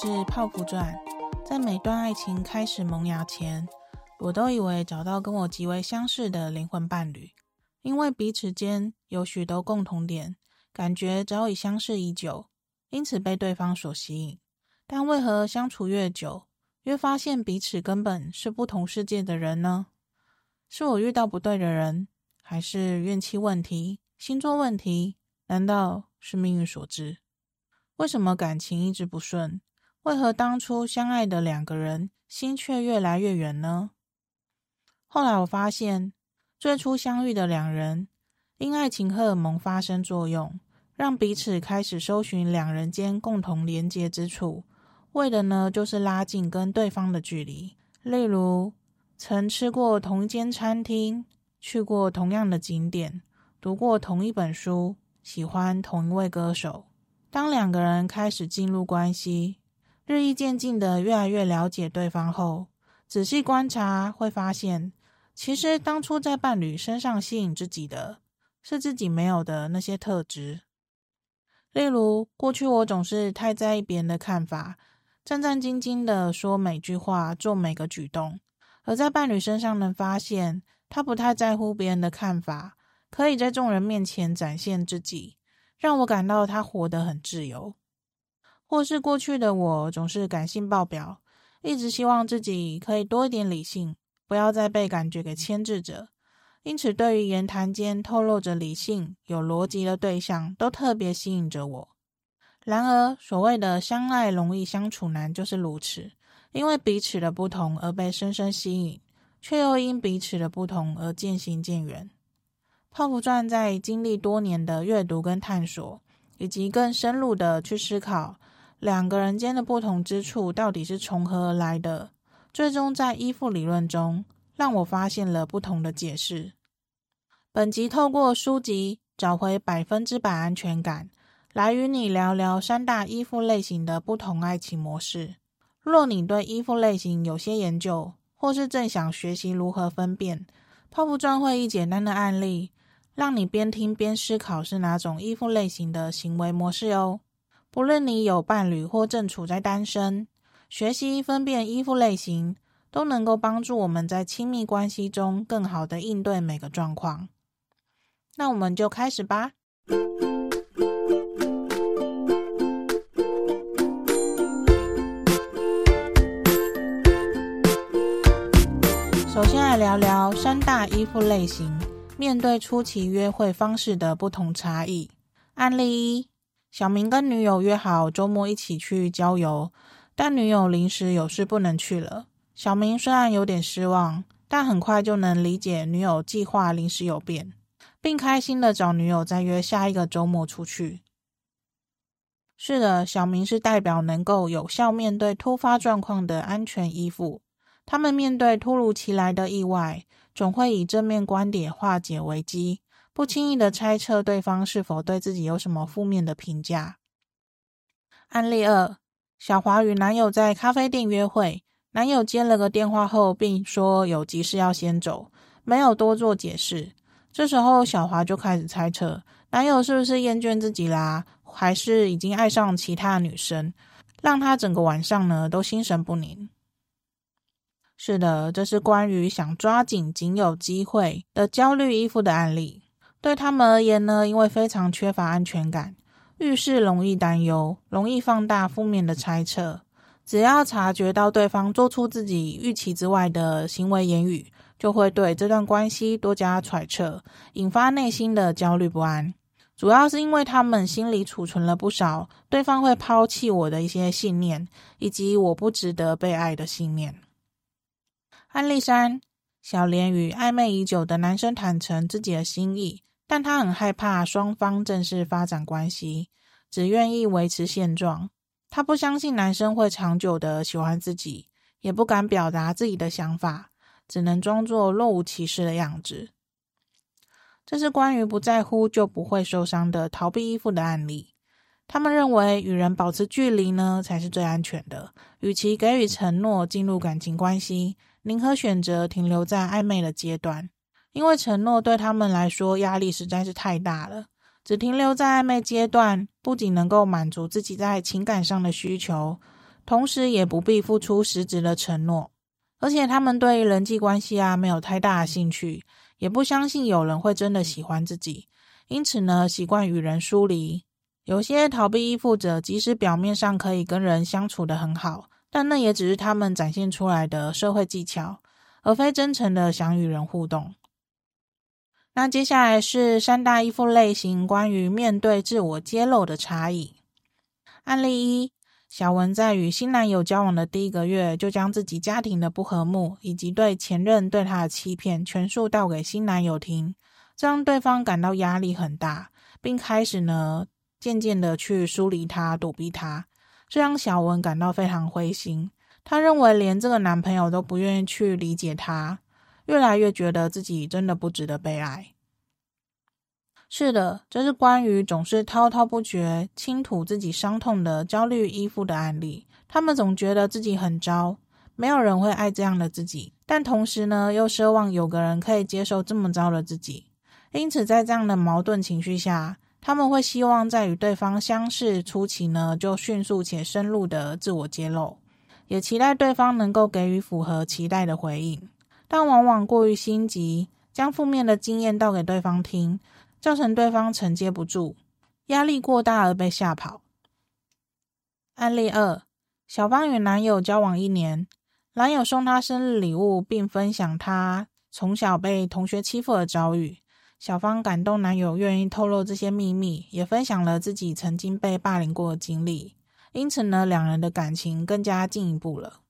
是泡芙传，在每段爱情开始萌芽前，我都以为找到跟我极为相似的灵魂伴侣，因为彼此间有许多共同点，感觉早已相识已久，因此被对方所吸引。但为何相处越久，越发现彼此根本是不同世界的人呢？是我遇到不对的人，还是运气问题、星座问题？难道是命运所致？为什么感情一直不顺？为何当初相爱的两个人心却越来越远呢？后来我发现，最初相遇的两人因爱情荷尔蒙发生作用，让彼此开始搜寻两人间共同连接之处，为的呢就是拉近跟对方的距离。例如，曾吃过同一间餐厅，去过同样的景点，读过同一本书，喜欢同一位歌手。当两个人开始进入关系，日益渐进的越来越了解对方后，仔细观察会发现，其实当初在伴侣身上吸引自己的是自己没有的那些特质。例如，过去我总是太在意别人的看法，战战兢兢的说每句话，做每个举动；而在伴侣身上能发现，他不太在乎别人的看法，可以在众人面前展现自己。让我感到他活得很自由，或是过去的我总是感性爆表，一直希望自己可以多一点理性，不要再被感觉给牵制着。因此，对于言谈间透露着理性、有逻辑的对象，都特别吸引着我。然而，所谓的相爱容易相处难就是如此，因为彼此的不同而被深深吸引，却又因彼此的不同而渐行渐远。泡芙传在经历多年的阅读跟探索，以及更深入的去思考两个人间的不同之处到底是从何而来的，最终在依附理论中让我发现了不同的解释。本集透过书籍找回百分之百安全感，来与你聊聊三大依附类型的不同爱情模式。若你对依附类型有些研究，或是正想学习如何分辨，泡芙专会以简单的案例。让你边听边思考是哪种依附类型的行为模式哦。不论你有伴侣或正处在单身，学习分辨依附类型，都能够帮助我们在亲密关系中更好的应对每个状况。那我们就开始吧。首先来聊聊三大依附类型。面对初期约会方式的不同差异，案例一：小明跟女友约好周末一起去郊游，但女友临时有事不能去了。小明虽然有点失望，但很快就能理解女友计划临时有变，并开心的找女友再约下一个周末出去。是的，小明是代表能够有效面对突发状况的安全依附，他们面对突如其来的意外，总会以正面观点化解危机，不轻易的猜测对方是否对自己有什么负面的评价。案例二：小华与男友在咖啡店约会，男友接了个电话后，并说有急事要先走，没有多做解释。这时候，小华就开始猜测，男友是不是厌倦自己啦，还是已经爱上其他女生，让他整个晚上呢都心神不宁。是的，这是关于想抓紧仅有机会的焦虑依附的案例。对他们而言呢，因为非常缺乏安全感，遇事容易担忧，容易放大负面的猜测。只要察觉到对方做出自己预期之外的行为言语，就会对这段关系多加揣测，引发内心的焦虑不安。主要是因为他们心里储存了不少对方会抛弃我的一些信念，以及我不值得被爱的信念。案例三：小莲与暧昧已久的男生坦诚自己的心意，但他很害怕双方正式发展关系，只愿意维持现状。他不相信男生会长久的喜欢自己，也不敢表达自己的想法，只能装作若无其事的样子。这是关于不在乎就不会受伤的逃避依附的案例。他们认为与人保持距离呢，才是最安全的，与其给予承诺进入感情关系。宁可选择停留在暧昧的阶段，因为承诺对他们来说压力实在是太大了。只停留在暧昧阶段，不仅能够满足自己在情感上的需求，同时也不必付出实质的承诺，而且他们对人际关系啊没有太大的兴趣，也不相信有人会真的喜欢自己，因此呢，习惯与人疏离。有些逃避依附者，即使表面上可以跟人相处得很好，但那也只是他们展现出来的社会技巧，而非真诚的想与人互动。那接下来是三大依附类型关于面对自我揭露的差异。案例一：小文在与新男友交往的第一个月，就将自己家庭的不和睦以及对前任对她的欺骗全数道给新男友听，这让对方感到压力很大，并开始呢。渐渐的去疏离他、躲避他，这让小文感到非常灰心。她认为连这个男朋友都不愿意去理解她，越来越觉得自己真的不值得被爱。是的，这是关于总是滔滔不绝、倾吐自己伤痛的焦虑依附的案例。他们总觉得自己很糟，没有人会爱这样的自己，但同时呢，又奢望有个人可以接受这么糟的自己。因此，在这样的矛盾情绪下，他们会希望在与对方相识初期呢，就迅速且深入的自我揭露，也期待对方能够给予符合期待的回应，但往往过于心急，将负面的经验倒给对方听，造成对方承接不住，压力过大而被吓跑。案例二：小芳与男友交往一年，男友送她生日礼物，并分享她从小被同学欺负的遭遇。小芳感动男友愿意透露这些秘密，也分享了自己曾经被霸凌过的经历，因此呢，两人的感情更加进一步了。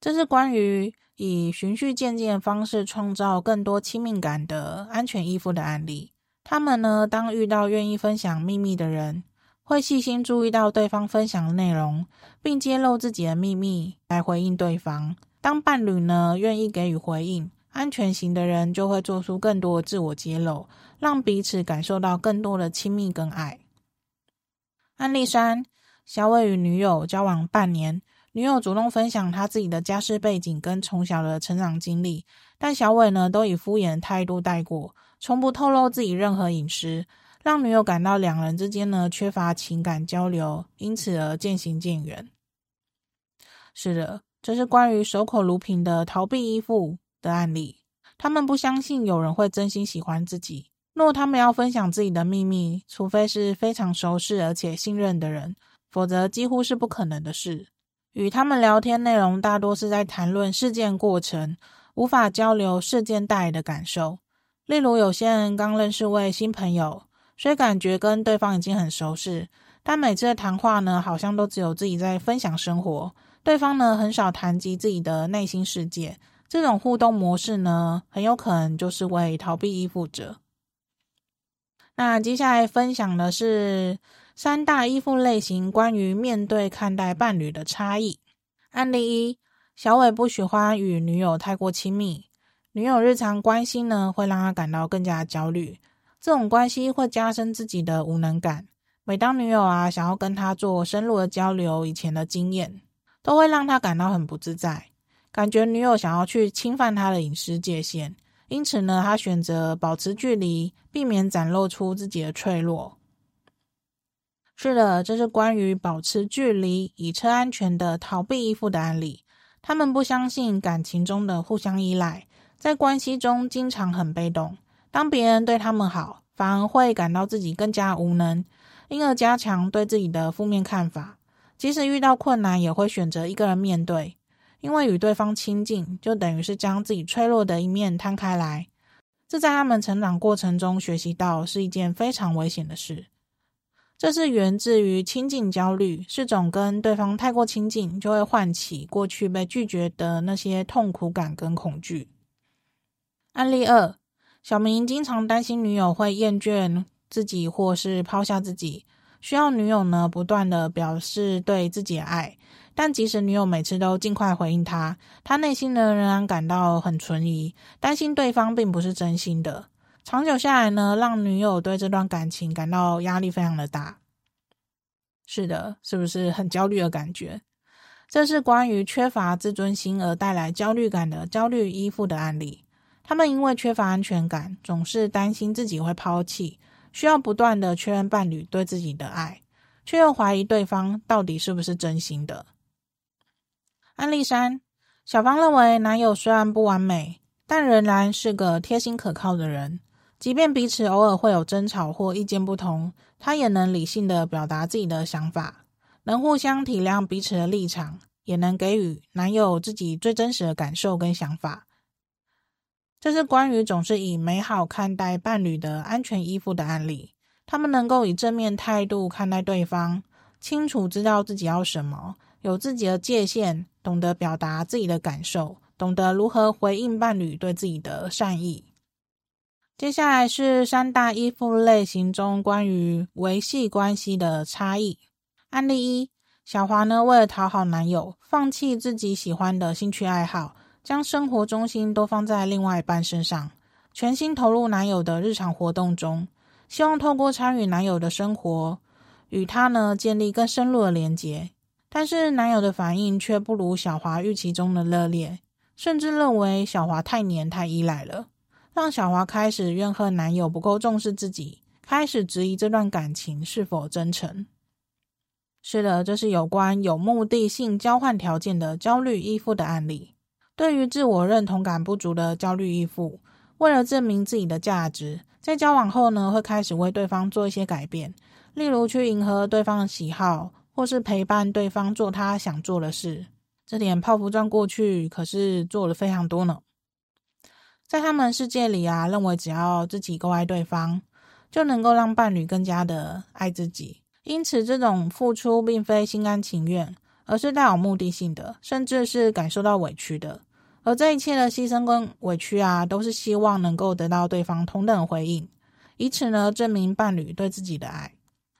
这是关于以循序渐进的方式创造更多亲密感的安全依附的案例。他们呢，当遇到愿意分享秘密的人，会细心注意到对方分享的内容，并揭露自己的秘密来回应对方。当伴侣呢，愿意给予回应。安全型的人就会做出更多自我揭露，让彼此感受到更多的亲密跟爱。案例三：小伟与女友交往半年，女友主动分享她自己的家世背景跟从小的成长经历，但小伟呢都以敷衍的态度带过，从不透露自己任何隐私，让女友感到两人之间呢缺乏情感交流，因此而渐行渐远。是的，这是关于守口如瓶的逃避依附的案例，他们不相信有人会真心喜欢自己。若他们要分享自己的秘密，除非是非常熟识而且信任的人，否则几乎是不可能的事。与他们聊天内容大多是在谈论事件过程，无法交流事件带来的感受。例如，有些人刚认识位新朋友，虽感觉跟对方已经很熟识，但每次的谈话呢，好像都只有自己在分享生活，对方呢很少谈及自己的内心世界。这种互动模式呢，很有可能就是为逃避依附者。那接下来分享的是三大依附类型关于面对看待伴侣的差异。案例一：小伟不喜欢与女友太过亲密，女友日常关心呢，会让他感到更加焦虑。这种关系会加深自己的无能感。每当女友啊想要跟他做深入的交流，以前的经验，都会让他感到很不自在。感觉女友想要去侵犯他的隐私界限，因此呢，他选择保持距离，避免展露出自己的脆弱。是的，这是关于保持距离以车安全的逃避依附的案例。他们不相信感情中的互相依赖，在关系中经常很被动。当别人对他们好，反而会感到自己更加无能，因而加强对自己的负面看法。即使遇到困难，也会选择一个人面对。因为与对方亲近，就等于是将自己脆弱的一面摊开来，这在他们成长过程中学习到是一件非常危险的事。这是源自于亲近焦虑，是种跟对方太过亲近，就会唤起过去被拒绝的那些痛苦感跟恐惧。案例二：小明经常担心女友会厌倦自己或是抛下自己，需要女友呢不断的表示对自己的爱。但即使女友每次都尽快回应他，他内心呢仍然感到很存疑，担心对方并不是真心的。长久下来呢，让女友对这段感情感到压力非常的大。是的，是不是很焦虑的感觉？这是关于缺乏自尊心而带来焦虑感的焦虑依附的案例。他们因为缺乏安全感，总是担心自己会抛弃，需要不断的确认伴侣对自己的爱。却又怀疑对方到底是不是真心的。案例三，小芳认为男友虽然不完美，但仍然是个贴心可靠的人。即便彼此偶尔会有争吵或意见不同，她也能理性的表达自己的想法，能互相体谅彼此的立场，也能给予男友自己最真实的感受跟想法。这是关于总是以美好看待伴侣的安全依附的案例。他们能够以正面态度看待对方，清楚知道自己要什么，有自己的界限，懂得表达自己的感受，懂得如何回应伴侣对自己的善意。接下来是三大依附类型中关于维系关系的差异。案例一：小华呢，为了讨好男友，放弃自己喜欢的兴趣爱好，将生活重心都放在另外一半身上，全心投入男友的日常活动中，希望透过参与男友的生活，与他呢建立更深入的连结。但是男友的反应却不如小华预期中的热烈，甚至认为小华太黏太依赖了。让小华开始怨恨男友不够重视自己，开始质疑这段感情是否真诚。是的，这是有关有目的性交换条件的焦虑依附的案例。对于自我认同感不足的焦虑依附，为了证明自己的价值，在交往后呢，会开始为对方做一些改变，例如去迎合对方的喜好，或是陪伴对方做他想做的事。这点泡芙钻过去可是做了非常多呢。在他们世界里啊，认为只要自己够爱对方，就能够让伴侣更加的爱自己。因此，这种付出并非心甘情愿，而是带有目的性的，甚至是感受到委屈的。而这一切的牺牲跟委屈啊，都是希望能够得到对方同等回应，以此呢证明伴侣对自己的爱。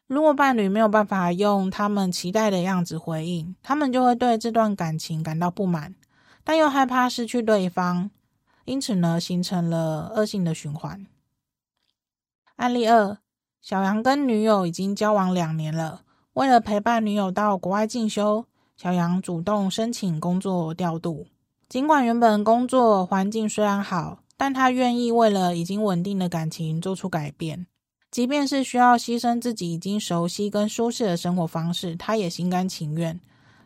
如果伴侣没有办法用他们期待的样子回应，他们就会对这段感情感到不满，但又害怕失去对方。因此呢，形成了恶性的循环。案例二：小杨跟女友已经交往两年了，为了陪伴女友到国外进修，小杨主动申请工作调度。尽管原本工作环境虽然好，但他愿意为了已经稳定的感情做出改变，即便是需要牺牲自己已经熟悉跟舒适的生活方式，他也心甘情愿，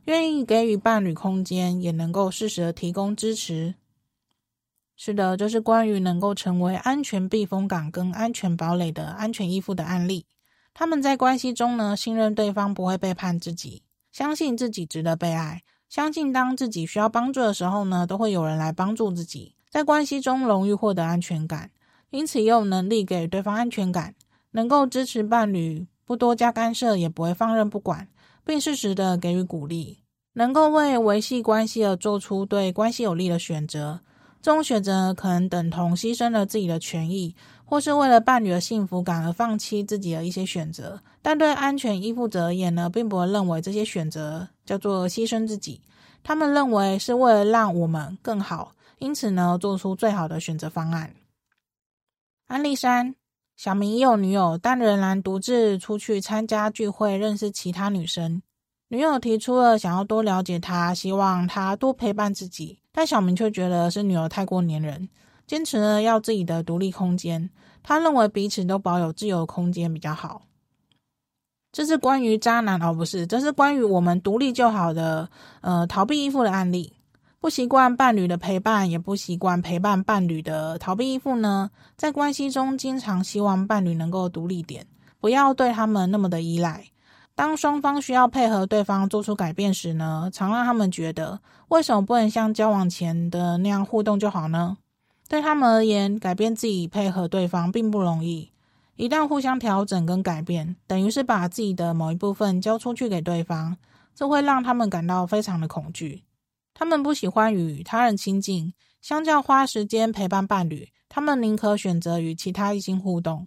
愿意给予伴侣空间，也能够适时的提供支持。是的，这是关于能够成为安全避风港跟安全堡垒的安全依附的案例。他们在关系中呢，信任对方不会背叛自己，相信自己值得被爱，相信当自己需要帮助的时候呢，都会有人来帮助自己。在关系中容易获得安全感，因此也有能力给对方安全感，能够支持伴侣，不多加干涉，也不会放任不管，并适时的给予鼓励，能够为维系关系而做出对关系有利的选择。这种选择可能等同牺牲了自己的权益，或是为了伴侣的幸福感而放弃自己的一些选择。但对安全依附者而言呢，并不会认为这些选择叫做牺牲自己，他们认为是为了让我们更好，因此呢，做出最好的选择方案。案例三：小明已有女友，但仍然独自出去参加聚会，认识其他女生。女友提出了想要多了解他，希望他多陪伴自己。但小明却觉得是女友太过黏人，坚持呢要自己的独立空间。他认为彼此都保有自由空间比较好。这是关于渣男，而、不是，这是关于我们独立就好的，呃，逃避依附的案例。不习惯伴侣的陪伴，也不习惯陪伴伴侣的逃避依附呢，在关系中经常希望伴侣能够独立点，不要对他们那么的依赖。当双方需要配合对方做出改变时呢，常让他们觉得，为什么不能像交往前的那样互动就好呢？对他们而言，改变自己配合对方并不容易。一旦互相调整跟改变，等于是把自己的某一部分交出去给对方，这会让他们感到非常的恐惧。他们不喜欢与他人亲近，相较花时间陪伴伴侣，他们宁可选择与其他异性互动。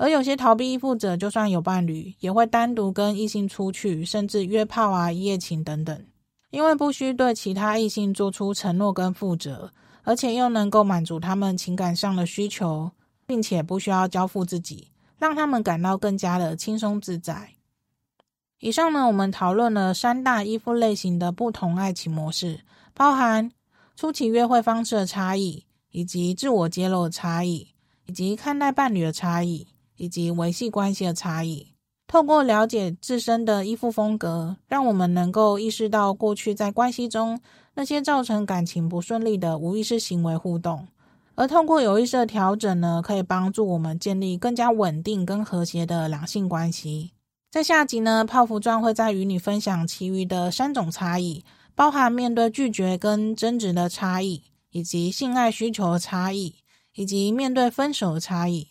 而有些逃避依附者，就算有伴侣，也会单独跟异性出去，甚至约炮啊、一夜情等等，因为不需对其他异性做出承诺跟负责，而且又能够满足他们情感上的需求，并且不需要交付自己，让他们感到更加的轻松自在。以上呢，我们讨论了三大依附类型的不同爱情模式，包含初期约会方式的差异，以及自我揭露的差异，以及看待伴侣的差异。以及维系关系的差异，透过了解自身的依附风格，让我们能够意识到过去在关系中那些造成感情不顺利的无意识行为互动，而透过有意识的调整呢，可以帮助我们建立更加稳定跟和谐的两性关系。在下集呢，泡芙钻会再与你分享其余的三种差异，包含面对拒绝跟争执的差异，以及性爱需求的差异，以及面对分手的差异。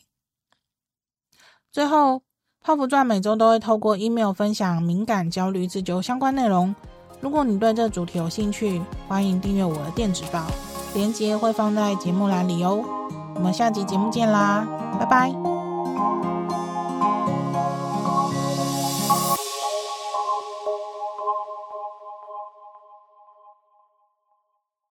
最后。泡芙传每周都会透过 email 分享敏感、焦虑、自救相关内容。如果你对这主题有兴趣，欢迎订阅我的电子报，链接会放在节目栏里哦。我们下集节目见啦，拜拜。